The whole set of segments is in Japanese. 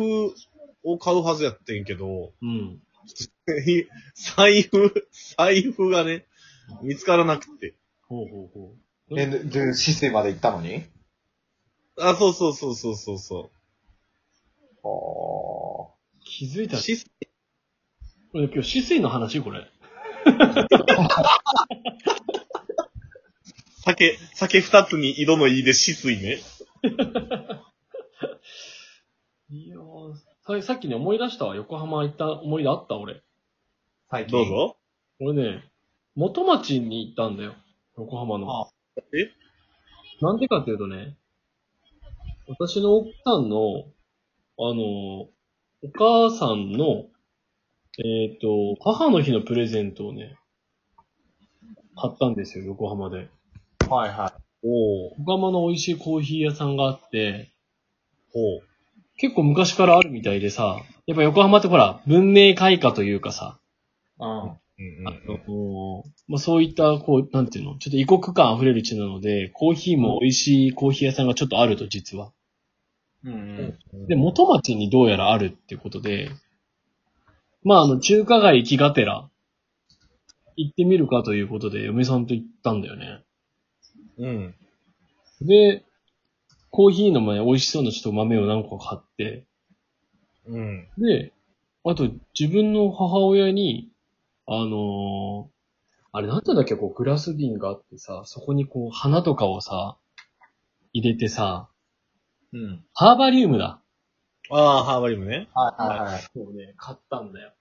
布を買うはずやってんけど、うん。財布、財布がね、見つからなくて。ほうほうほう。え、で、でシステまで行ったのに？あ、そうそうそうそうそうそあう。気づいた。シスこれ今日、止水の話これ。酒、酒二つに井戸のいいで止水ね。いやーささっきね、思い出したわ。横浜行った思い出あった、俺。最近。どう。ぞ。俺ね、元町に行ったんだよ。横浜の。あえ？なんでかっていうとね、私の奥さんの、あの、お母さんの、えっ、と、母の日のプレゼントをね、買ったんですよ、横浜で。はいはおう横浜の美味しいコーヒー屋さんがあって、ほう。結構昔からあるみたいでさ、やっぱ横浜ってほら、文明開化というかさ、い。うん。うんあの、まあ、そういった、こう、なんていうの、ちょっと異国感溢れる地なので、コーヒーも美味しいコーヒー屋さんがちょっとあると、実は。うんうん。で、元町にどうやらあるってことで、まあ、あの、中華街行きがてら、行ってみるかということで、嫁さんと行ったんだよね。うん。で、コーヒーの前、美味しそうなちょっと豆を何個か買って、うん。で、あと、自分の母親に、あのーあれなんていうんだっけ、こう、グラス瓶があってさ、そこにこう、花とかをさ、入れてさ、うん。ハーバリウムだ。ああ、ハーバリウムね。はいはいはい。そうね、買ったんだよ。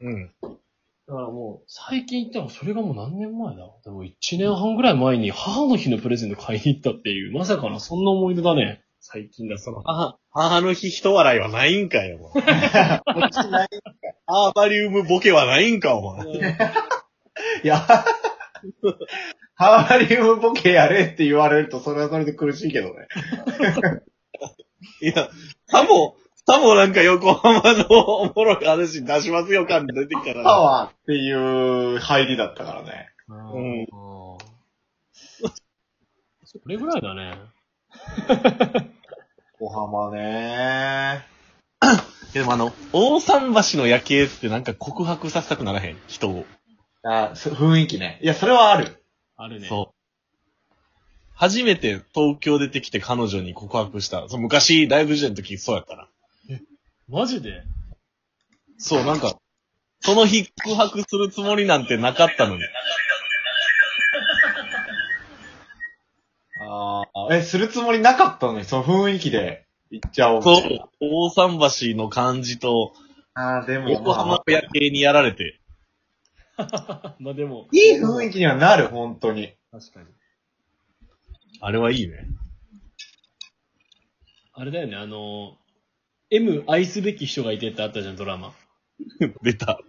うん。だからもう、最近行ったのそれがもう何年前だ？でも1年半ぐらい前に母の日のプレゼント買いに行ったっていう、まさかのそんな思い出だね。最近だ、その。母、母の日人笑いはないんかよ。お前ハーバリウムボケはないんか、お前。い や、ハーバリウムボケやれって言われると、それはそれで苦しいけどね。いや、さも、さもなんか横浜のおもろい話出しますよ感出てきたかパら。ワーっていう入りだったからね。うんそれぐらいだね。小浜ね でもあの、大桟橋の夜景ってなんか告白させたくならへん？人を。あ、そ雰囲気ね。いや、それはある。あるね。そう。初めて東京出てきて彼女に告白した。そう昔、ライブ時代の時そうやったな。マジで？そう、なんか、その日告白するつもりなんてなかったのに。ああ、え、するつもりなかったのに、その雰囲気で行っちゃおうみそ。う、大桟橋の感じと、ああ、でも、横浜の夜景にやられて。まあでも。いい雰囲気にはなる、本当に。確かに。あれはいいね。あれだよね、あの、M 愛すべき人がいてってあったじゃん、ドラマ。出た。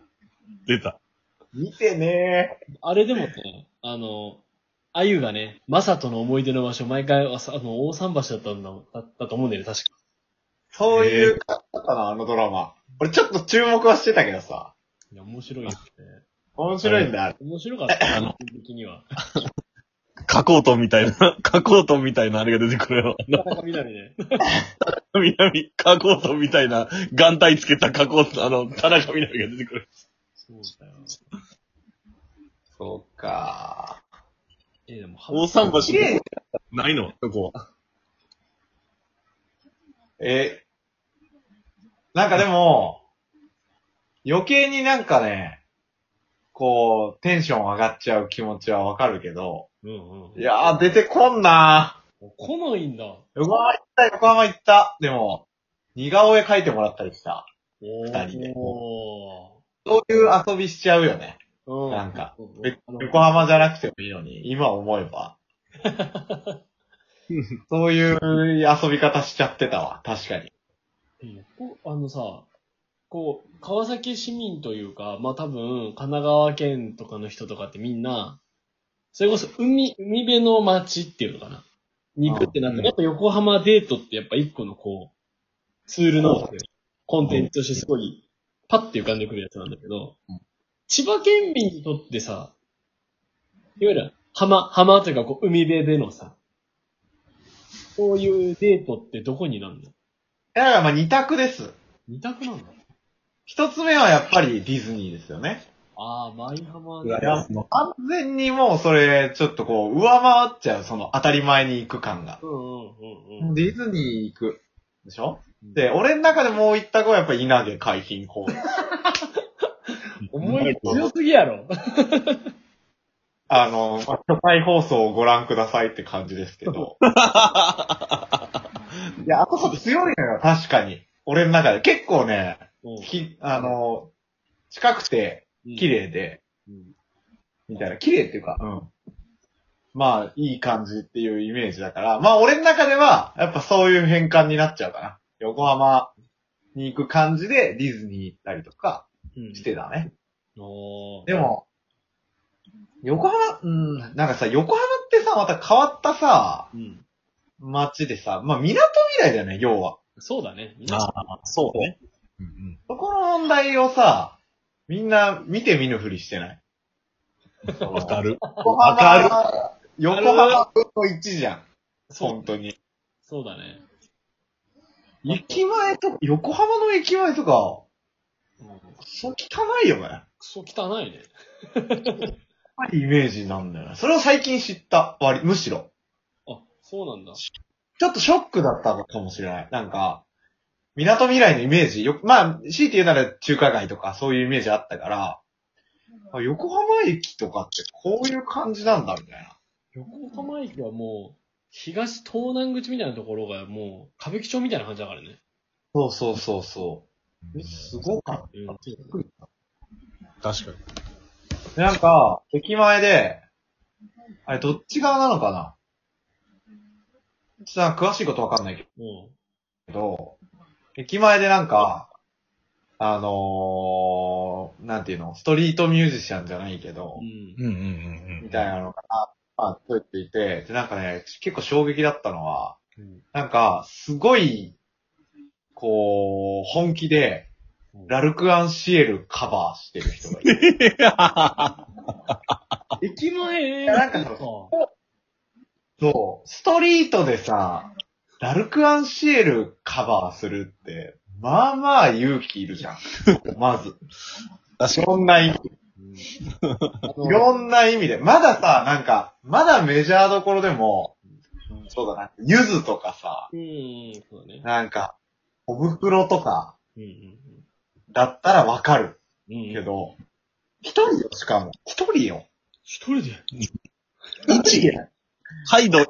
出た。見てねあれでもね、あの、あゆがね、まさとの思い出の場所、毎回、あさあの、大桟橋だったんだ、だったと思うんだよね、確か。そういうかったな、あのドラマ。俺ちょっと注目はしてたけどさ。いや、面白いよね。面白いんだ。面白かった、あの、的には。加工トンみたいな、加工トンみたいなあれが出てくるよ。田中みなみね。南、加工トンみたいな、眼帯つけた加工トン、あの、田中みなみが出てくる。そうだよ。そうか。え、でも、大桟橋綺麗ないの？そこは。え、なんかでも、余計になんかね、こう、テンション上がっちゃう気持ちはわかるけど、うんうん。いやー出てこんな来ないんだ。横浜行った、横浜行った。でも、似顔絵描いてもらったりした。お二人でおそういう遊びしちゃうよね。ーうん。なんか横浜じゃなくてもいいのに、今思えば。そういう遊び方しちゃってたわ、確かに。あのさ、こう、川崎市民というか、まあ多分、神奈川県とかの人とかってみんな、それこそ海、海辺の街っていうのかな。に行くってなったら、うんやっぱ横浜デートってやっぱ一個のこう、ツールのコンテンツとしてすごい、パッて浮かんでくるやつなんだけど、千葉県民にとってさ、いわゆる浜、浜というかこう海辺でのさ、そういうデートってどこになるの？だからまあ二択です。二択なんだ。一つ目はやっぱりディズニーですよね。ああ、舞浜うわいや、完全にもうそれ、ちょっとこう、上回っちゃう、その当たり前に行く感が。うんうんうんうん。ディズニー行く。でしょ？うんで、俺の中でもう一択はやっぱり稲毛海浜公園。思い強すぎやろ。あの、まあ初回放送をご覧くださいって感じですけど。いや、あそこ強いのよ、確かに。俺の中で。結構ね、うんき、あの、近くて綺。麗で、うんみたいな。綺麗っていうか、うん。まあ、いい感じっていうイメージだから、まあ、俺の中では、やっぱそういう変換になっちゃうかな。横浜に行く感じでディズニー行ったりとかうんしてたね。でも、横浜、うん、なんかさ、横浜ってさ、また変わったさ、うん。街でさ、まあ、港未来だよね、要は。そうだね。ああ、そうね。うんうん。そこの問題をさ、みんな見て見ぬふりしてない？わかる。横わ浜か、横浜分の1じゃん。そう本当に。そうだね。駅前と、横浜の駅前とか、うんそう汚いよね。やっクソ汚いね。ぱりイメージなんだよね。それを最近知った。割、むしろ。あ、そうなんだ。ちょっとショックだったのかもしれない。なんか、港未来のイメージ、よ、まあ、強いて言うなら中華街とかそういうイメージあったから、あ横浜駅とかってこういう感じなんだ、みたいな。横浜駅はもう、東東南口みたいなところがもう、歌舞伎町みたいな感じだからね。そうそうそうそう。えすごかっうんた。びっくり確かに。でなんか、駅前で、あれどっち側なのかな？ちょっと詳しいことわかんないけうん。ど、駅前でなんか、あのー、なんていうの、ストリートミュージシャンじゃないけど、うん。うんうんうんうん。みたいなのが、まあ、そうやっていて、で、なんかね、結構衝撃だったのは、うんなんか、すごい、こう、本気で、ラルクアンシエルカバーしてる人がいる。駅前いやなんかか。そう、ストリートでさ、ラルクアンシエルカバーするって、まあまあ勇気いるじゃん。まず。いろんな意味、いろんな意味で。まださ、なんか、まだメジャーどころでも、そうだな、ゆずとかさ、うん、そうだね。なんか、お袋とか、うんうんだったらわかるけ。ど、一人よ、しかも。一人よ。一人で。に。1、ハイド1。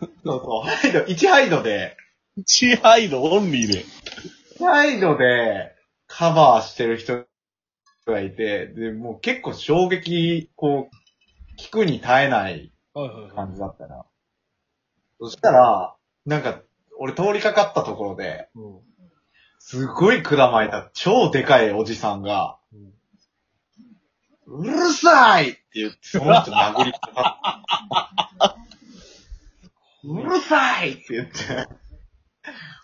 そうそう、ハイド、1ハイドで、1ハイドオンリーで。1ハイドでカバーしてる人がいて、で、もう結構衝撃、こう、聞くに耐えないはいはいはい。感じだったな。そしたら、なんか、俺通りかかったところで、うんすごい管巻いた超でかいおじさんが、うんうるさいって言って、その人殴りかかった。うるさいって言って。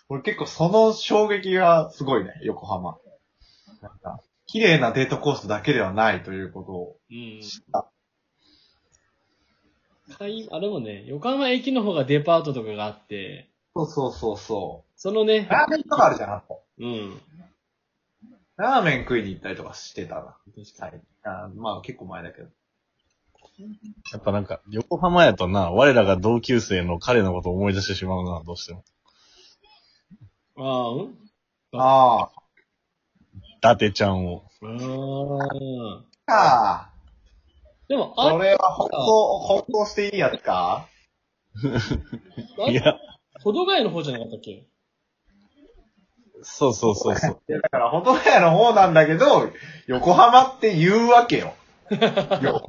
俺結構その衝撃がすごいね、横浜。なんか、綺麗なデートコースだけではないということをうん。知った。あれもね、横浜駅の方がデパートとかがあって、そうそうそうそそのねう。、ラーメンとかあるじゃん、あと。うん。ラーメン食いに行ったりとかしてたな。確かはい。あまあ結構前だけど。やっぱなんか、横浜やとな、我らが同級生の彼のことを思い出してしまうな、どうしても。に。ああ、うん？ああ。伊達ちゃんを。ああ。かでも、あそれは放送、放送していいやつかあいや、保土ヶ谷の方じゃなかったっけ？そうそうそうそう。いやだから、ほとやの方なんだけど、横浜って言うわけよ。よ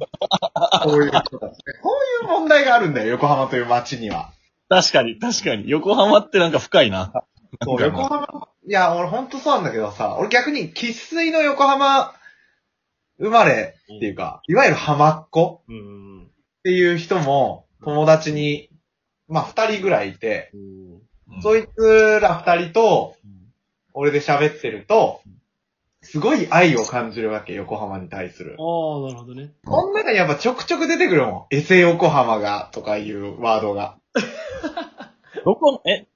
こういう人たちね。こういう問題があるんだよ、横浜という街には。確かに、確かに。横浜ってなんか深いな。そう、横浜、いや、俺ほんとそうなんだけどさ、俺逆に喫水の横浜生まれっていうか、いわゆる浜っ子うん。っていう人も友達に、まあ二人ぐらいいて、そいつら二人と、俺で喋ってると、すごい愛を感じるわけ、横浜に対する。ああ、なるほどね。この中にやっぱちょくちょく出てくるもん。エセ横浜が、とかいうワードが。どこ、え、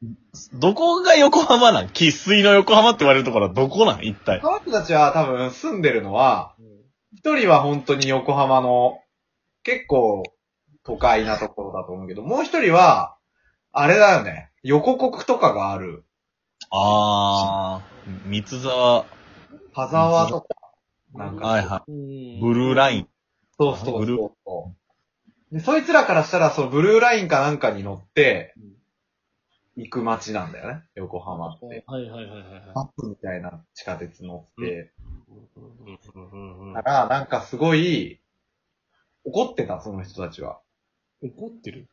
どこが横浜なん？喫水の横浜って言われるところはどこなん？一体。その人たちは多分住んでるのは、一人は本当に横浜の結構都会なところだと思うけど、もう一人は、あれだよね、横国とかがある、あー、三沢、田沢とか、なんか、はいはうんい。ブルーライン。そうそうブルーそうそう。で、そいつらからしたら、そのブルーラインかなんかに乗って、行く街なんだよね、横浜って。はいはいはいはいはマップみたいな地下鉄乗って。い。うんうんうんだから、なんかすごい、怒ってた、その人たちは。怒ってる？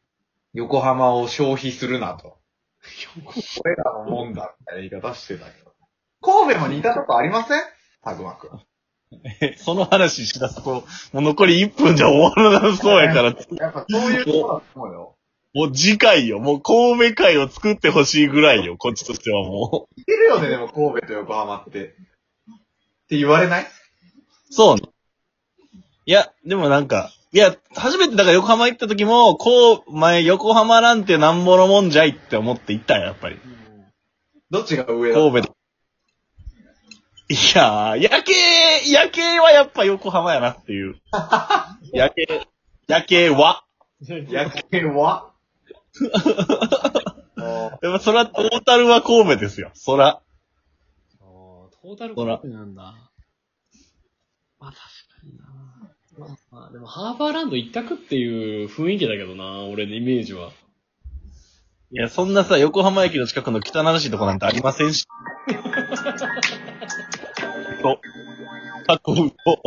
横浜を消費するなと。俺らのもんだ、みたいな言い方してたけど。神戸も似たとこありません？たくまくん。え、その話しだすと、もう残り1分じゃ終わらなそうやから、やっぱそういうことだと思うよ。もう次回よ。もう神戸会を作ってほしいぐらいよ。こっちとしてはもう。いけるよね、でも神戸と横浜って。って言われない？そうね。いや、でもなんか、いや、初めてだから横浜行った時も、こう、前横浜なんてなんぼのもんじゃいって思って行ったよ、やっぱり。どっちが上だ神戸で。いやー、夜景、夜景はやっぱ横浜やなっていう。夜景、夜景は。夜景は？もでもそら、トータルは神戸ですよ。そら。トータルコープなんだ。まあ確かにな。まあ、まあ、でもハーバーランド一択っていう雰囲気だけどな、俺のイメージは。いや、そんなさ、横浜駅の近くの汚らしいとこなんてありませんし。と、タコウと、